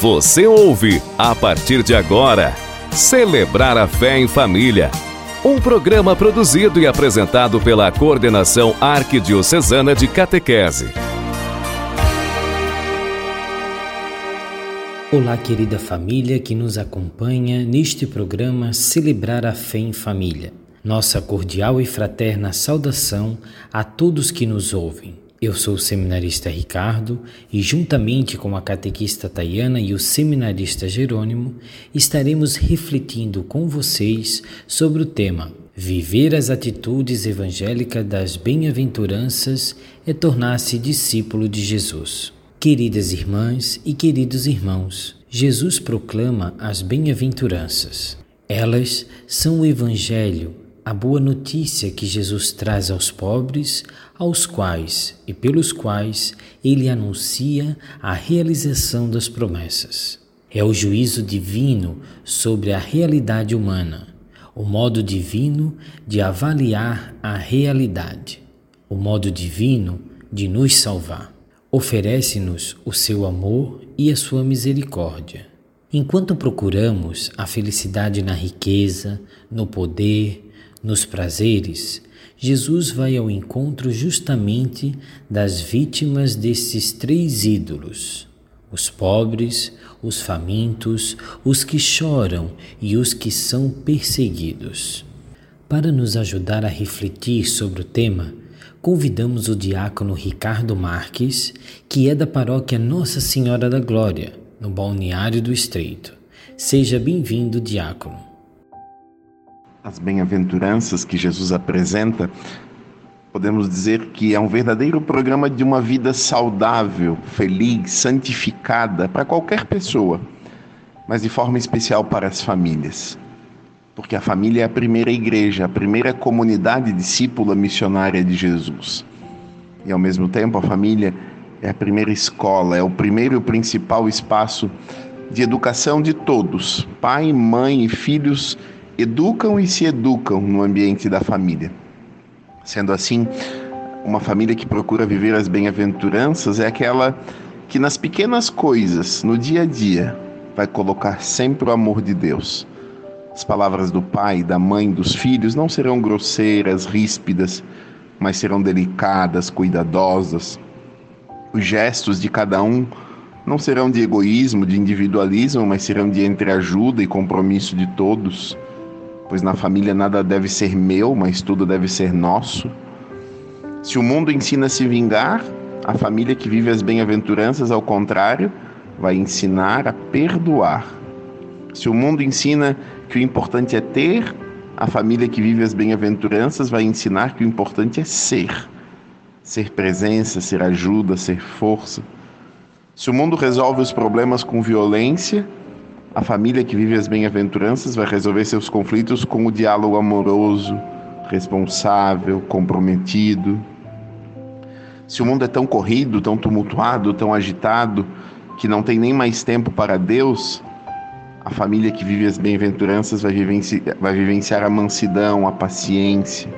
Você ouve, a partir de agora, Celebrar a Fé em Família. Um programa produzido e apresentado pela Coordenação Arquidiocesana de Catequese. Olá, querida família que nos acompanha neste programa Celebrar a Fé em Família. Nossa cordial e fraterna saudação a todos que nos ouvem. Eu sou o seminarista Ricardo e, juntamente com a catequista Tayana e o seminarista Jerônimo, estaremos refletindo com vocês sobre o tema Viver as atitudes evangélicas das bem-aventuranças é tornar-se discípulo de Jesus. Queridas irmãs e queridos irmãos, Jesus proclama as bem-aventuranças. Elas são o Evangelho a boa notícia que Jesus traz aos pobres, aos quais e pelos quais ele anuncia a realização das promessas. É o juízo divino sobre a realidade humana, o modo divino de avaliar a realidade, o modo divino de nos salvar. Oferece-nos o seu amor e a sua misericórdia. Enquanto procuramos a felicidade na riqueza, no poder, nos prazeres, Jesus vai ao encontro justamente das vítimas desses três ídolos: os pobres, os famintos, os que choram e os que são perseguidos. Para nos ajudar a refletir sobre o tema, convidamos o diácono Ricardo Marques, que é da paróquia Nossa Senhora da Glória, no Balneário do Estreito. Seja bem-vindo, diácono as bem-aventuranças que Jesus apresenta, podemos dizer que é um verdadeiro programa de uma vida saudável, feliz, santificada para qualquer pessoa, mas de forma especial para as famílias. Porque a família é a primeira igreja, a primeira comunidade discípula missionária de Jesus. E ao mesmo tempo, a família é a primeira escola, é o primeiro e principal espaço de educação de todos, pai, mãe e filhos educam e se educam no ambiente da família. Sendo assim, uma família que procura viver as bem-aventuranças é aquela que nas pequenas coisas, no dia a dia, vai colocar sempre o amor de Deus. As palavras do pai, da mãe, dos filhos não serão grosseiras, ríspidas, mas serão delicadas, cuidadosas. Os gestos de cada um não serão de egoísmo, de individualismo, mas serão de entreajuda e compromisso de todos pois na família nada deve ser meu, mas tudo deve ser nosso. Se o mundo ensina a se vingar, a família que vive as bem-aventuranças, ao contrário, vai ensinar a perdoar. Se o mundo ensina que o importante é ter, a família que vive as bem-aventuranças vai ensinar que o importante é ser. Ser presença, ser ajuda, ser força. Se o mundo resolve os problemas com violência, a família que vive as bem-aventuranças vai resolver seus conflitos com o diálogo amoroso, responsável, comprometido. Se o mundo é tão corrido, tão tumultuado, tão agitado, que não tem nem mais tempo para Deus, a família que vive as bem-aventuranças vai, vivenciar, vai vivenciar a mansidão, a paciência,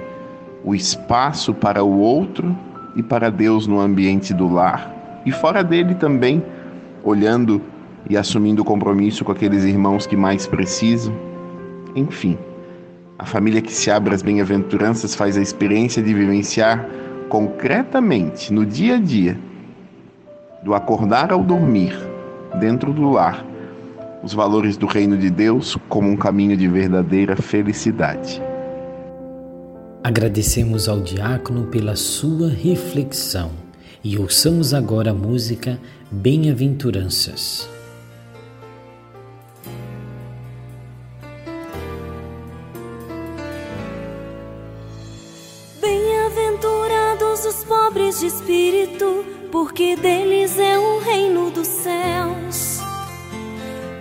o espaço para o outro e para Deus no ambiente do lar. E fora dele também, olhando e assumindo compromisso com aqueles irmãos que mais precisam. Enfim, a família que se abre às bem-aventuranças faz a experiência de vivenciar concretamente, no dia a dia, do acordar ao dormir, dentro do lar, os valores do reino de Deus como um caminho de verdadeira felicidade. Agradecemos ao diácono pela sua reflexão e ouçamos agora a música Bem-aventuranças. De espírito, porque deles é o reino dos céus.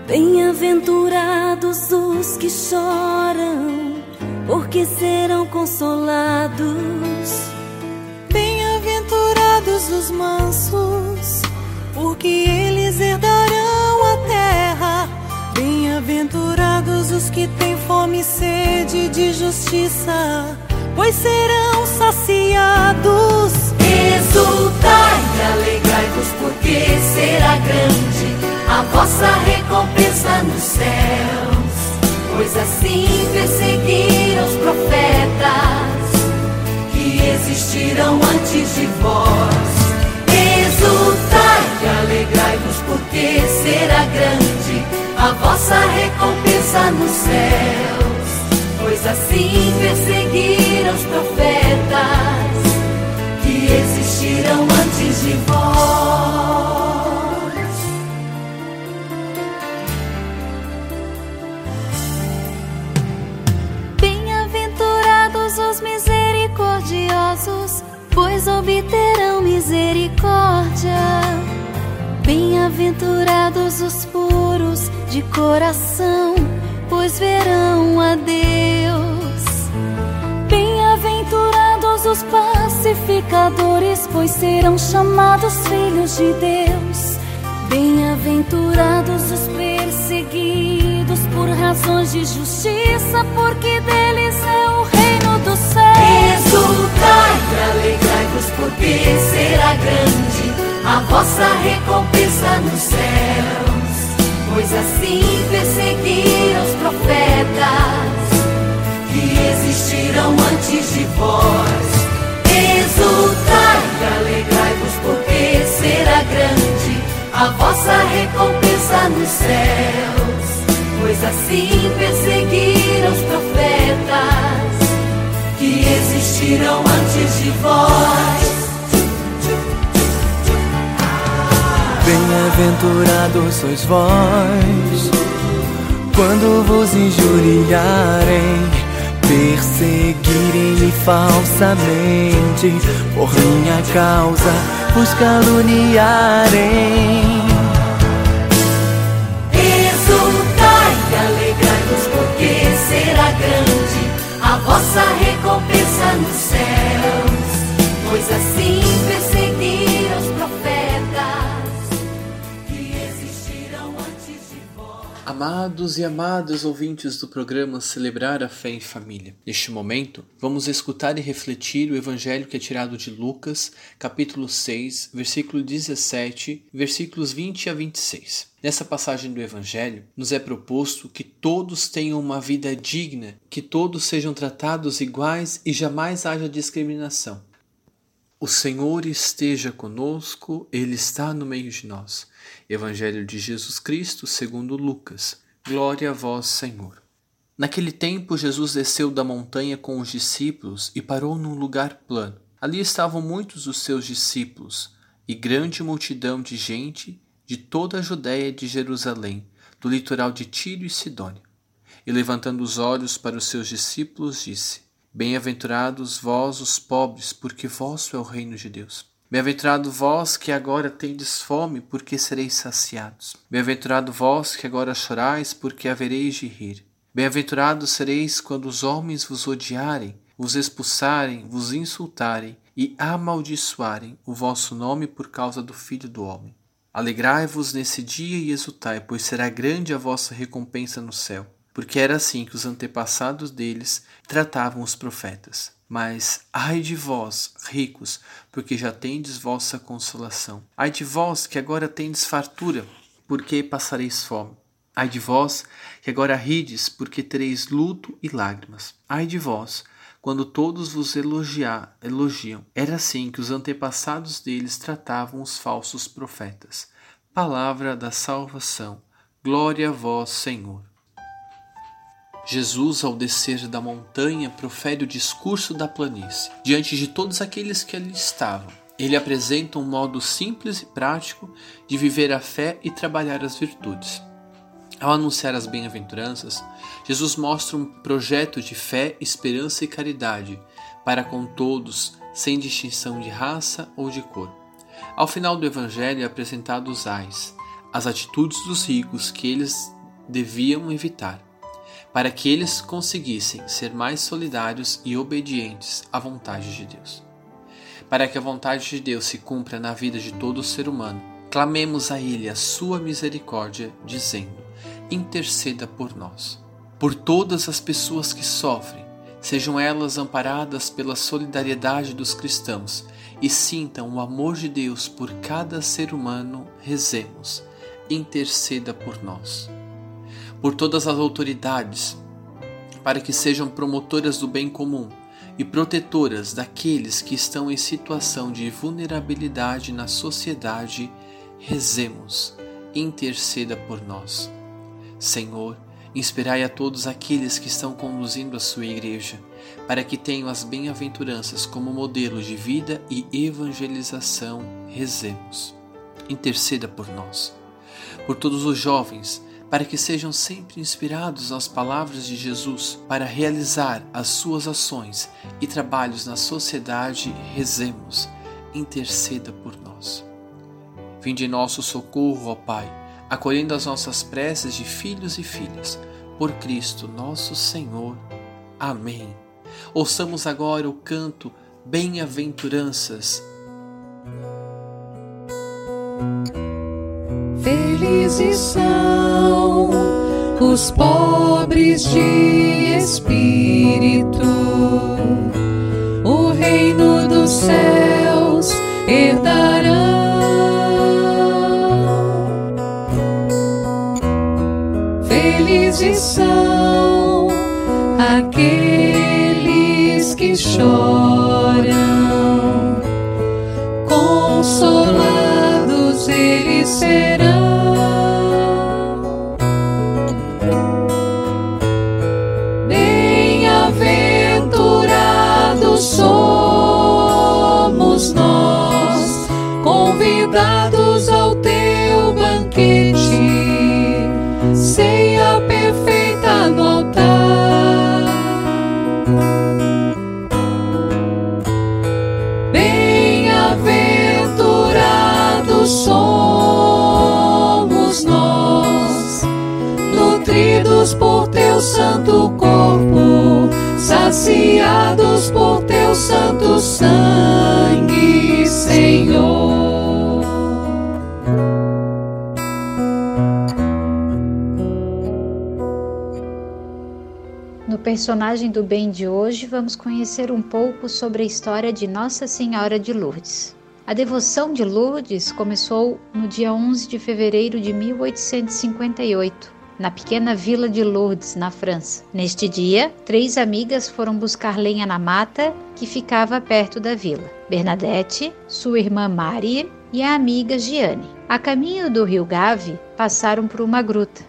Bem-aventurados os que choram, porque serão consolados. Bem-aventurados os mansos, porque eles herdarão a terra. Bem-aventurados os que têm fome e sede de justiça, pois serão saciados. Exultai e alegrai-vos, porque será grande a vossa recompensa nos céus. Pois assim perseguiram os profetas que existiram antes de vós. Exultai e alegrai-vos, porque será grande a vossa recompensa nos céus. Pois assim perseguiram os profetas de vós. pois obterão misericórdia. Bem-aventurados os puros de coração, pois verão a Deus. Os pacificadores, pois serão chamados filhos de Deus. Bem-aventurados os perseguidos por razões de justiça, porque deles é o reino do céu. Exultai e alegrai-vos, porque será grande a vossa recompensa nos céus. Pois assim perseguiram os profetas que existiram antes de vós. A vossa recompensa nos céus. Pois assim perseguiram os profetas que existiram antes de vós. Bem-aventurados sois vós, quando vos injuriarem, perseguirem-me falsamente, por minha causa vos caluniarem. Amados e amadas ouvintes do programa Celebrar a Fé em Família, neste momento vamos escutar e refletir o evangelho que é tirado de Lucas, capítulo 6, versículo 17, versículos 20 a 26. Nessa passagem do Evangelho, nos é proposto que todos tenham uma vida digna, que todos sejam tratados iguais e jamais haja discriminação. O Senhor esteja conosco, Ele está no meio de nós. Evangelho de Jesus Cristo, segundo Lucas. Glória a vós, Senhor. Naquele tempo, Jesus desceu da montanha com os discípulos e parou num lugar plano. Ali estavam muitos dos seus discípulos e grande multidão de gente de toda a Judéia e de Jerusalém, do litoral de Tiro e Sidônia. E levantando os olhos para os seus discípulos, disse: Bem-aventurados vós, os pobres, porque vosso é o reino de Deus. Bem-aventurado vós que agora tendes fome, porque sereis saciados. Bem-aventurado vós que agora chorais, porque havereis de rir. Bem-aventurados sereis quando os homens vos odiarem, vos expulsarem, vos insultarem e amaldiçoarem o vosso nome por causa do Filho do Homem. Alegrai-vos nesse dia e exultai, pois será grande a vossa recompensa no céu, porque era assim que os antepassados deles tratavam os profetas. Mas ai de vós, ricos, porque já tendes vossa consolação. Ai de vós, que agora tendes fartura, porque passareis fome. Ai de vós, que agora rides, porque tereis luto e lágrimas. Ai de vós, quando todos vos elogiar, elogiam. Era assim que os antepassados deles tratavam os falsos profetas. Palavra da salvação. Glória a vós, Senhor. Jesus, ao descer da montanha, profere o discurso da planície. Diante de todos aqueles que ali estavam, ele apresenta um modo simples e prático de viver a fé e trabalhar as virtudes. Ao anunciar as bem-aventuranças, Jesus mostra um projeto de fé, esperança e caridade para com todos, sem distinção de raça ou de cor. Ao final do Evangelho é apresentado os ais, as atitudes dos ricos que eles deviam evitar, para que eles conseguissem ser mais solidários e obedientes à vontade de Deus. Para que a vontade de Deus se cumpra na vida de todo ser humano, clamemos a Ele a sua misericórdia, dizendo: interceda por nós. Por todas as pessoas que sofrem, sejam elas amparadas pela solidariedade dos cristãos e sintam o amor de Deus por cada ser humano, rezemos. Interceda por nós. Por todas as autoridades, para que sejam promotoras do bem comum e protetoras daqueles que estão em situação de vulnerabilidade na sociedade, rezemos, interceda por nós. Senhor, inspirai a todos aqueles que estão conduzindo a sua igreja, para que tenham as bem-aventuranças como modelo de vida e evangelização. Rezemos. Interceda por nós. Por todos os jovens, para que sejam sempre inspirados nas palavras de Jesus para realizar as suas ações e trabalhos na sociedade, rezemos, interceda por nós. Vinde nosso socorro, ó Pai, acolhendo as nossas preces de filhos e filhas, por Cristo nosso Senhor. Amém. Ouçamos agora o canto Bem-aventuranças. Felizes são os pobres de espírito, o reino dos céus herdarão. Felizes são aqueles que choram, consolados eles serão. Personagem do bem de hoje, vamos conhecer um pouco sobre a história de Nossa Senhora de Lourdes. A devoção de Lourdes começou no dia 11 de fevereiro de 1858 na pequena vila de Lourdes, na França. Neste dia, três amigas foram buscar lenha na mata que ficava perto da vila: Bernadette, sua irmã Marie e a amiga Giane. A caminho do rio Gave, passaram por uma gruta.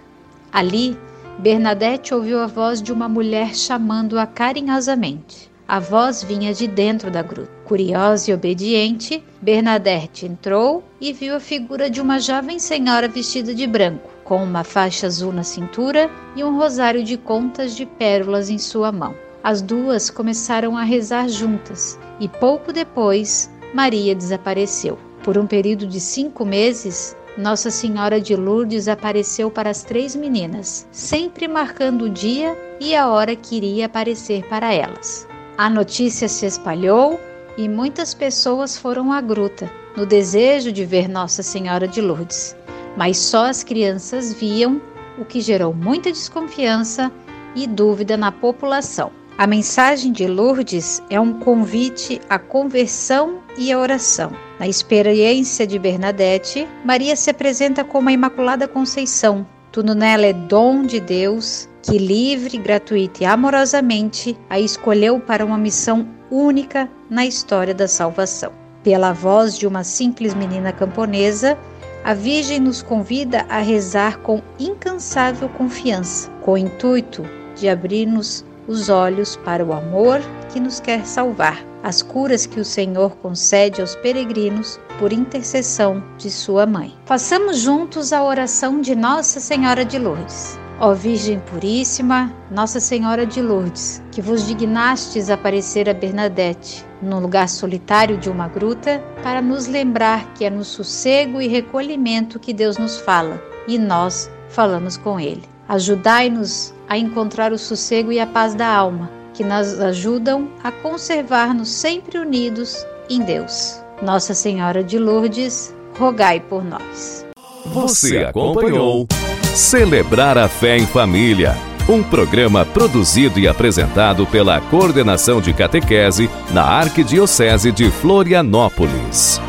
Ali, Bernadette ouviu a voz de uma mulher chamando-a carinhosamente. A voz vinha de dentro da gruta. Curiosa e obediente, Bernadette entrou e viu a figura de uma jovem senhora vestida de branco com uma faixa azul na cintura e um rosário de contas de pérolas em sua mão. As duas começaram a rezar juntas e pouco depois Maria desapareceu. Por um período de cinco meses, Nossa Senhora de Lourdes apareceu para as três meninas, sempre marcando o dia e a hora que iria aparecer para elas. A notícia se espalhou e muitas pessoas foram à gruta, no desejo de ver Nossa Senhora de Lourdes mas só as crianças viam, o que gerou muita desconfiança e dúvida na população. A mensagem de Lourdes é um convite à conversão e à oração. Na experiência de Bernadette, Maria se apresenta como a Imaculada Conceição. Tudo nela é dom de Deus, que livre, gratuita e amorosamente a escolheu para uma missão única na história da salvação. Pela voz de uma simples menina camponesa, a Virgem nos convida a rezar com incansável confiança, com o intuito de abrir-nos os olhos para o amor que nos quer salvar, as curas que o Senhor concede aos peregrinos por intercessão de sua mãe. Façamos juntos a oração de Nossa Senhora de Lourdes. Ó Virgem Puríssima, Nossa Senhora de Lourdes, que vos dignastes aparecer a Bernadette no lugar solitário de uma gruta, para nos lembrar que é no sossego e recolhimento que Deus nos fala e nós falamos com Ele. Ajudai-nos a encontrar o sossego e a paz da alma, que nos ajudam a conservar-nos sempre unidos em Deus. Nossa Senhora de Lourdes, rogai por nós. Você acompanhou Celebrar a Fé em Família. Um programa produzido e apresentado pela Coordenação de Catequese na Arquidiocese de Florianópolis.